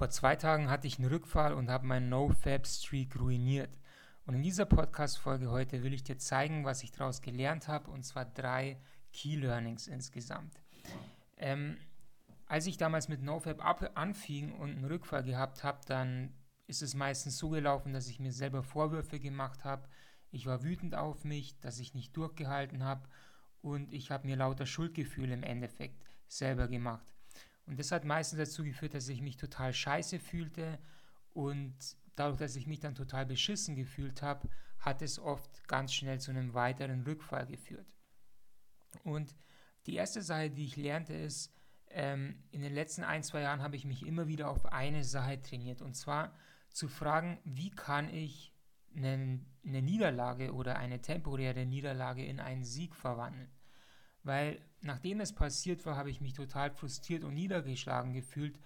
Vor zwei Tagen hatte ich einen Rückfall und habe meinen No-Fab-Streak ruiniert. Und in dieser Podcast-Folge heute will ich dir zeigen, was ich daraus gelernt habe, und zwar drei Key Learnings insgesamt. Ähm, als ich damals mit NoFab anfing und einen Rückfall gehabt habe, dann ist es meistens so gelaufen, dass ich mir selber Vorwürfe gemacht habe. Ich war wütend auf mich, dass ich nicht durchgehalten habe und ich habe mir lauter Schuldgefühle im Endeffekt selber gemacht. Und das hat meistens dazu geführt, dass ich mich total scheiße fühlte und dadurch, dass ich mich dann total beschissen gefühlt habe, hat es oft ganz schnell zu einem weiteren Rückfall geführt. Und die erste Sache, die ich lernte, ist, ähm, in den letzten ein, zwei Jahren habe ich mich immer wieder auf eine Sache trainiert. Und zwar zu fragen, wie kann ich eine, eine Niederlage oder eine temporäre Niederlage in einen Sieg verwandeln. Weil nachdem es passiert war, habe ich mich total frustriert und niedergeschlagen gefühlt.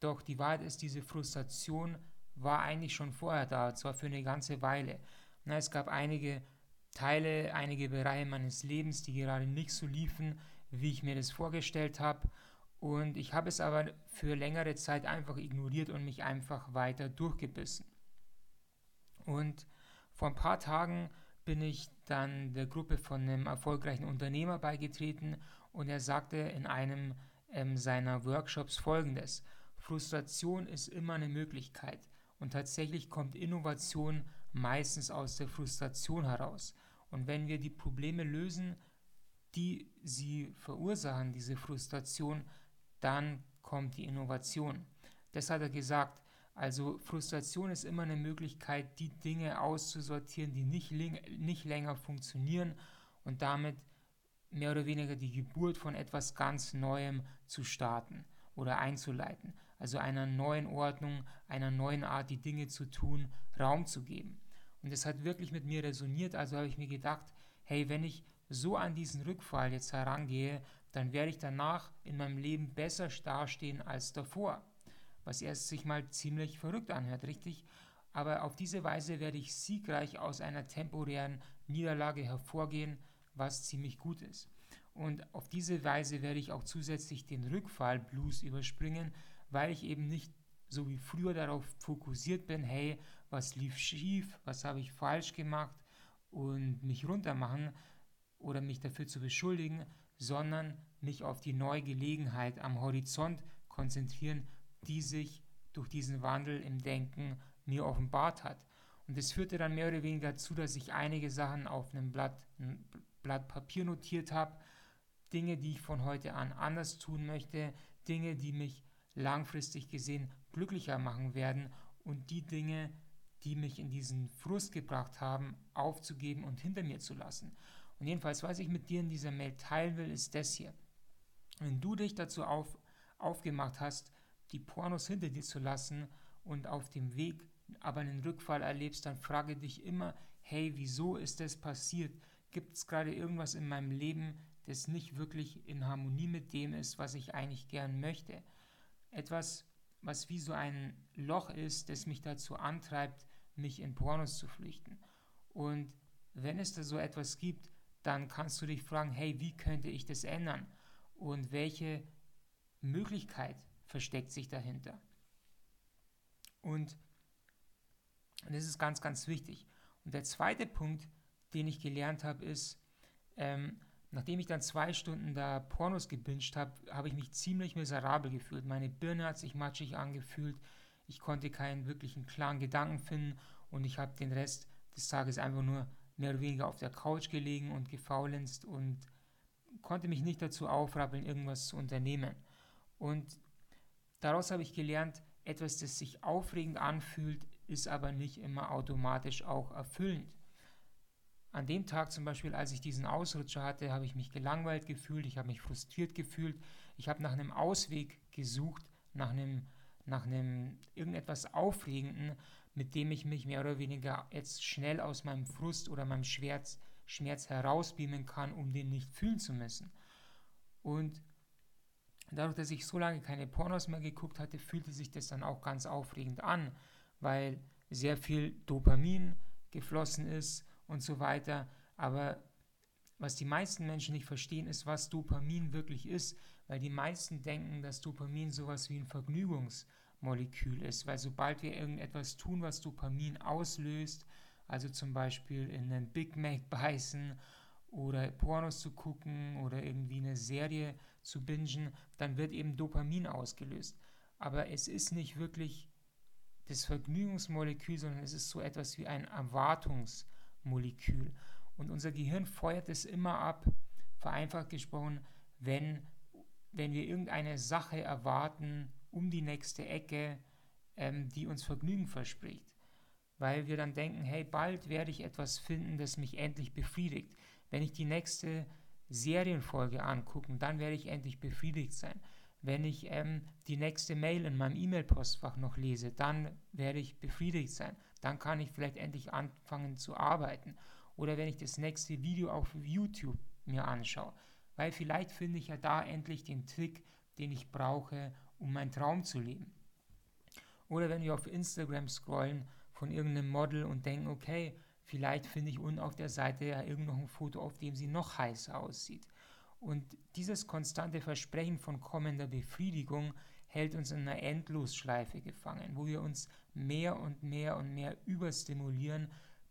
Doch die Wahrheit ist, diese Frustration war eigentlich schon vorher da, zwar für eine ganze Weile. Na, es gab einige Teile, einige Bereiche meines Lebens, die gerade nicht so liefen, wie ich mir das vorgestellt habe. Und ich habe es aber für längere Zeit einfach ignoriert und mich einfach weiter durchgebissen. Und vor ein paar Tagen bin ich dann der Gruppe von einem erfolgreichen Unternehmer beigetreten und er sagte in einem ähm, seiner Workshops folgendes. Frustration ist immer eine Möglichkeit und tatsächlich kommt Innovation meistens aus der Frustration heraus. Und wenn wir die Probleme lösen, die sie verursachen, diese Frustration, dann kommt die Innovation. Das hat er gesagt. Also Frustration ist immer eine Möglichkeit, die Dinge auszusortieren, die nicht, nicht länger funktionieren und damit mehr oder weniger die Geburt von etwas ganz Neuem zu starten oder einzuleiten. Also einer neuen Ordnung, einer neuen Art, die Dinge zu tun, Raum zu geben. Und das hat wirklich mit mir resoniert. Also habe ich mir gedacht, hey, wenn ich so an diesen Rückfall jetzt herangehe, dann werde ich danach in meinem Leben besser dastehen als davor was erst sich mal ziemlich verrückt anhört, richtig? Aber auf diese Weise werde ich siegreich aus einer temporären Niederlage hervorgehen, was ziemlich gut ist. Und auf diese Weise werde ich auch zusätzlich den Rückfall-Blues überspringen, weil ich eben nicht so wie früher darauf fokussiert bin, hey, was lief schief, was habe ich falsch gemacht und mich runtermachen oder mich dafür zu beschuldigen, sondern mich auf die neue Gelegenheit am Horizont konzentrieren, die sich durch diesen Wandel im Denken mir offenbart hat. Und das führte dann mehr oder weniger dazu, dass ich einige Sachen auf einem Blatt, Blatt Papier notiert habe, Dinge, die ich von heute an anders tun möchte, Dinge, die mich langfristig gesehen glücklicher machen werden und die Dinge, die mich in diesen Frust gebracht haben, aufzugeben und hinter mir zu lassen. Und jedenfalls, was ich mit dir in dieser Mail teilen will, ist das hier. Wenn du dich dazu auf, aufgemacht hast, die Pornos hinter dir zu lassen und auf dem Weg aber einen Rückfall erlebst, dann frage dich immer, hey, wieso ist das passiert? Gibt es gerade irgendwas in meinem Leben, das nicht wirklich in Harmonie mit dem ist, was ich eigentlich gern möchte? Etwas, was wie so ein Loch ist, das mich dazu antreibt, mich in Pornos zu flüchten. Und wenn es da so etwas gibt, dann kannst du dich fragen, hey, wie könnte ich das ändern? Und welche Möglichkeit versteckt sich dahinter. Und das ist ganz, ganz wichtig. Und der zweite Punkt, den ich gelernt habe, ist, ähm, nachdem ich dann zwei Stunden da Pornos gebinged habe, habe ich mich ziemlich miserabel gefühlt. Meine Birne hat sich matschig angefühlt. Ich konnte keinen wirklichen klaren Gedanken finden und ich habe den Rest des Tages einfach nur mehr oder weniger auf der Couch gelegen und gefaulenzt und konnte mich nicht dazu aufrappeln, irgendwas zu unternehmen. Und Daraus habe ich gelernt, etwas, das sich aufregend anfühlt, ist aber nicht immer automatisch auch erfüllend. An dem Tag zum Beispiel, als ich diesen Ausrutscher hatte, habe ich mich gelangweilt gefühlt, ich habe mich frustriert gefühlt, ich habe nach einem Ausweg gesucht, nach einem, nach einem irgendetwas Aufregenden, mit dem ich mich mehr oder weniger jetzt schnell aus meinem Frust oder meinem Schmerz, Schmerz herausbeamen kann, um den nicht fühlen zu müssen. Und dadurch, dass ich so lange keine Pornos mehr geguckt hatte, fühlte sich das dann auch ganz aufregend an, weil sehr viel Dopamin geflossen ist und so weiter. Aber was die meisten Menschen nicht verstehen, ist, was Dopamin wirklich ist, weil die meisten denken, dass Dopamin sowas wie ein Vergnügungsmodus Molekül ist, weil sobald wir irgendetwas tun, was Dopamin auslöst, also zum Beispiel in einen Big Mac beißen oder Pornos zu gucken oder irgendwie eine Serie zu bingen, dann wird eben Dopamin ausgelöst. Aber es ist nicht wirklich das Vergnügungsmolekül, sondern es ist so etwas wie ein Erwartungsmolekül. Und unser Gehirn feuert es immer ab, vereinfacht gesprochen, wenn, wenn wir irgendeine Sache erwarten um die nächste Ecke, ähm, die uns Vergnügen verspricht. Weil wir dann denken, hey, bald werde ich etwas finden, das mich endlich befriedigt. Wenn ich die nächste Serienfolge angucke, dann werde ich endlich befriedigt sein. Wenn ich ähm, die nächste Mail in meinem E-Mail-Postfach noch lese, dann werde ich befriedigt sein. Dann kann ich vielleicht endlich anfangen zu arbeiten. Oder wenn ich das nächste Video auf YouTube mir anschaue. Weil vielleicht finde ich ja da endlich den Trick, den ich brauche, um meinen Traum zu leben. Oder wenn wir auf Instagram scrollen von irgendeinem Model und denken, okay, vielleicht finde ich unten auf der Seite ja irgend ein Foto, auf dem sie noch heißer aussieht. Und dieses konstante Versprechen von kommender Befriedigung hält uns in einer Endlosschleife gefangen, wo wir uns mehr und mehr und mehr überstimulieren,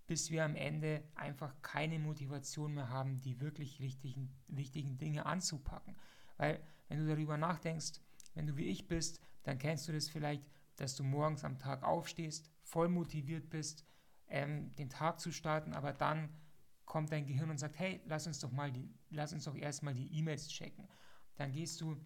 bis wir am Ende einfach keine Motivation mehr haben, die wirklich richtigen, wichtigen Dinge anzupacken. Weil wenn du darüber nachdenkst, wenn du wie ich bist, dann kennst du das vielleicht, dass du morgens am Tag aufstehst, voll motiviert bist, ähm, den Tag zu starten, aber dann kommt dein Gehirn und sagt, hey, lass uns doch mal die, lass uns doch erstmal die E-Mails checken. Dann gehst du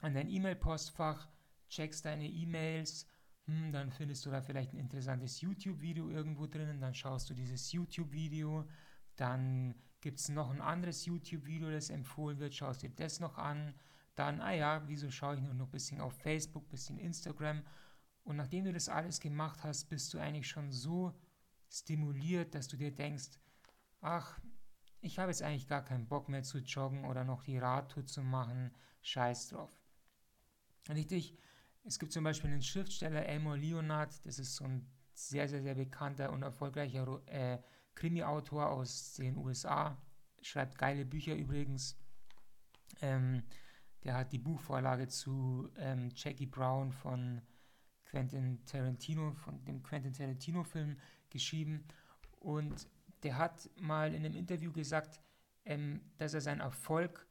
an dein E-Mail-Postfach, checkst deine E-Mails, hm, dann findest du da vielleicht ein interessantes YouTube-Video irgendwo drinnen, dann schaust du dieses YouTube-Video, dann gibt es noch ein anderes YouTube-Video, das empfohlen wird, schaust dir das noch an, dann, ah ja, wieso schaue ich nur noch ein bisschen auf Facebook, ein bisschen Instagram und nachdem du das alles gemacht hast, bist du eigentlich schon so stimuliert, dass du dir denkst, ach, ich habe jetzt eigentlich gar keinen Bock mehr zu joggen oder noch die Radtour zu machen, scheiß drauf. Richtig, es gibt zum Beispiel einen Schriftsteller, Elmore Leonard, das ist so ein sehr, sehr, sehr bekannter und erfolgreicher äh, Krimi-Autor aus den USA, schreibt geile Bücher übrigens. Ähm, der hat die Buchvorlage zu ähm, Jackie Brown von Quentin Tarantino, von dem Quentin Tarantino-Film geschrieben. Und der hat mal in einem Interview gesagt, ähm, dass er seinen Erfolg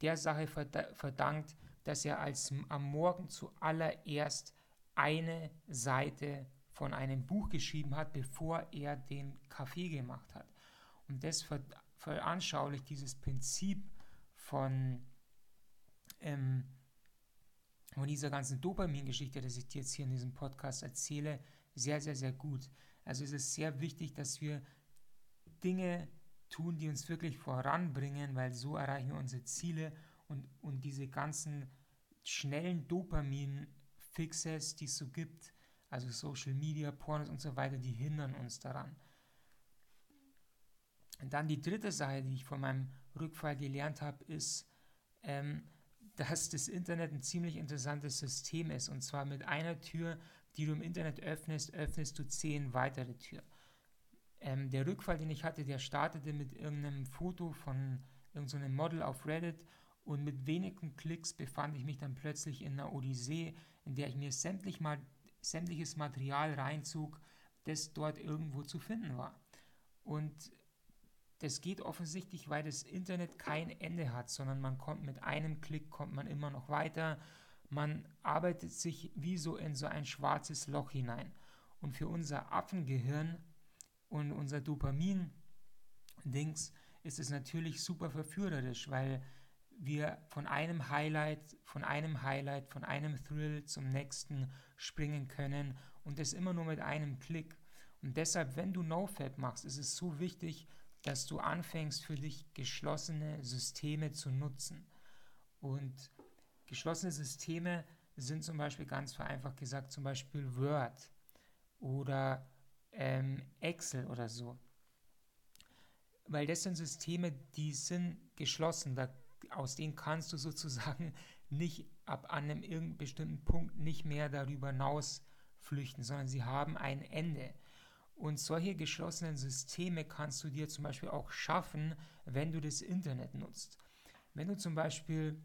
der Sache verdankt, dass er als am Morgen zuallererst eine Seite von einem Buch geschrieben hat, bevor er den Kaffee gemacht hat. Und das veranschaulicht dieses Prinzip von, ähm, von dieser ganzen Dopamin-Geschichte, die ich dir jetzt hier in diesem Podcast erzähle, sehr, sehr, sehr gut. Also es ist sehr wichtig, dass wir Dinge tun, die uns wirklich voranbringen, weil so erreichen wir unsere Ziele und, und diese ganzen schnellen Dopamin-Fixes, die es so gibt, also Social Media, Pornos und so weiter, die hindern uns daran. Und dann die dritte Sache, die ich von meinem Rückfall gelernt habe, ist, ähm, dass das Internet ein ziemlich interessantes System ist. Und zwar mit einer Tür, die du im Internet öffnest, öffnest du zehn weitere Türen. Ähm, der Rückfall, den ich hatte, der startete mit irgendeinem Foto von irgendeinem Model auf Reddit und mit wenigen Klicks befand ich mich dann plötzlich in einer Odyssee, in der ich mir sämtlich mal, sämtliches Material reinzog, das dort irgendwo zu finden war. Und das geht offensichtlich, weil das Internet kein Ende hat, sondern man kommt mit einem Klick, kommt man immer noch weiter. Man arbeitet sich wie so in so ein schwarzes Loch hinein. Und für unser Affengehirn und unser Dopamin-Dings ist es natürlich super verführerisch, weil wir von einem Highlight, von einem Highlight, von einem Thrill zum nächsten springen können und das immer nur mit einem Klick. Und deshalb, wenn du NoFap machst, ist es so wichtig, dass du anfängst für dich geschlossene Systeme zu nutzen. Und geschlossene Systeme sind zum Beispiel ganz vereinfacht gesagt zum Beispiel Word oder ähm, Excel oder so. Weil das sind Systeme, die sind geschlossen. Da aus denen kannst du sozusagen nicht ab einem irgendeinem bestimmten Punkt nicht mehr darüber hinaus flüchten, sondern sie haben ein Ende. Und solche geschlossenen Systeme kannst du dir zum Beispiel auch schaffen, wenn du das Internet nutzt. Wenn du zum Beispiel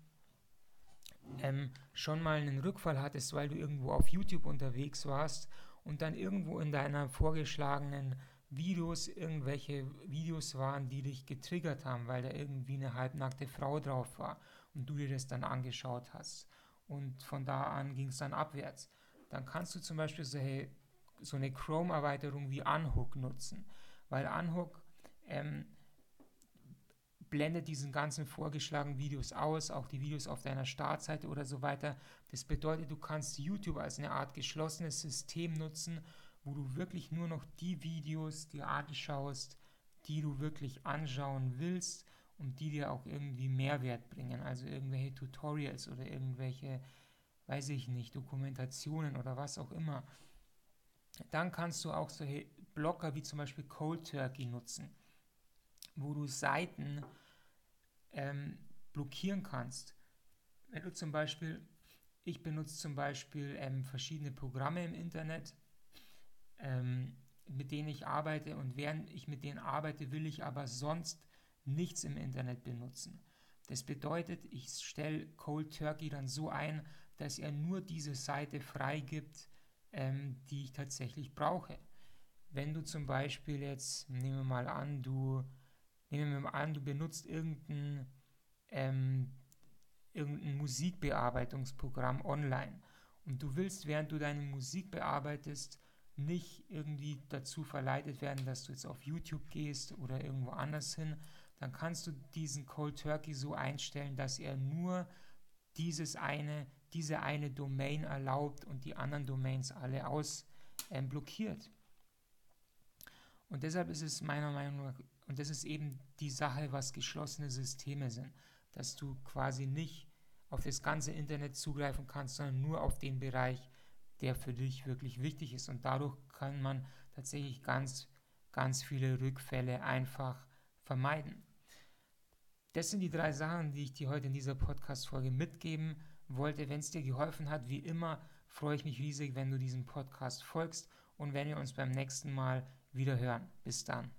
ähm, schon mal einen Rückfall hattest, weil du irgendwo auf YouTube unterwegs warst und dann irgendwo in deiner vorgeschlagenen Videos irgendwelche Videos waren, die dich getriggert haben, weil da irgendwie eine halbnackte Frau drauf war und du dir das dann angeschaut hast. Und von da an ging es dann abwärts. Dann kannst du zum Beispiel so, hey, so eine Chrome-Erweiterung wie Unhook nutzen, weil Unhook ähm, blendet diesen ganzen vorgeschlagenen Videos aus, auch die Videos auf deiner Startseite oder so weiter. Das bedeutet, du kannst YouTube als eine Art geschlossenes System nutzen, wo du wirklich nur noch die Videos dir anschaust, die du wirklich anschauen willst und die dir auch irgendwie Mehrwert bringen. Also irgendwelche Tutorials oder irgendwelche, weiß ich nicht, Dokumentationen oder was auch immer. Dann kannst du auch solche Blocker wie zum Beispiel Cold Turkey nutzen, wo du Seiten ähm, blockieren kannst. Wenn du zum Beispiel, ich benutze zum Beispiel ähm, verschiedene Programme im Internet, ähm, mit denen ich arbeite und während ich mit denen arbeite, will ich aber sonst nichts im Internet benutzen. Das bedeutet, ich stelle Cold Turkey dann so ein, dass er nur diese Seite freigibt, ähm, die ich tatsächlich brauche. Wenn du zum Beispiel jetzt, nehmen wir mal an, du, nehmen wir mal an, du benutzt irgendein, ähm, irgendein Musikbearbeitungsprogramm online und du willst, während du deine Musik bearbeitest, nicht irgendwie dazu verleitet werden, dass du jetzt auf YouTube gehst oder irgendwo anders hin, dann kannst du diesen Cold Turkey so einstellen, dass er nur dieses eine, diese eine Domain erlaubt und die anderen Domains alle ausblockiert. Ähm, und deshalb ist es meiner Meinung nach, und das ist eben die Sache, was geschlossene Systeme sind, dass du quasi nicht auf das ganze Internet zugreifen kannst, sondern nur auf den Bereich, der für dich wirklich wichtig ist. Und dadurch kann man tatsächlich ganz, ganz viele Rückfälle einfach vermeiden. Das sind die drei Sachen, die ich dir heute in dieser Podcast-Folge mitgeben wollte. Wenn es dir geholfen hat, wie immer, freue ich mich riesig, wenn du diesem Podcast folgst und wenn wir uns beim nächsten Mal wieder hören. Bis dann.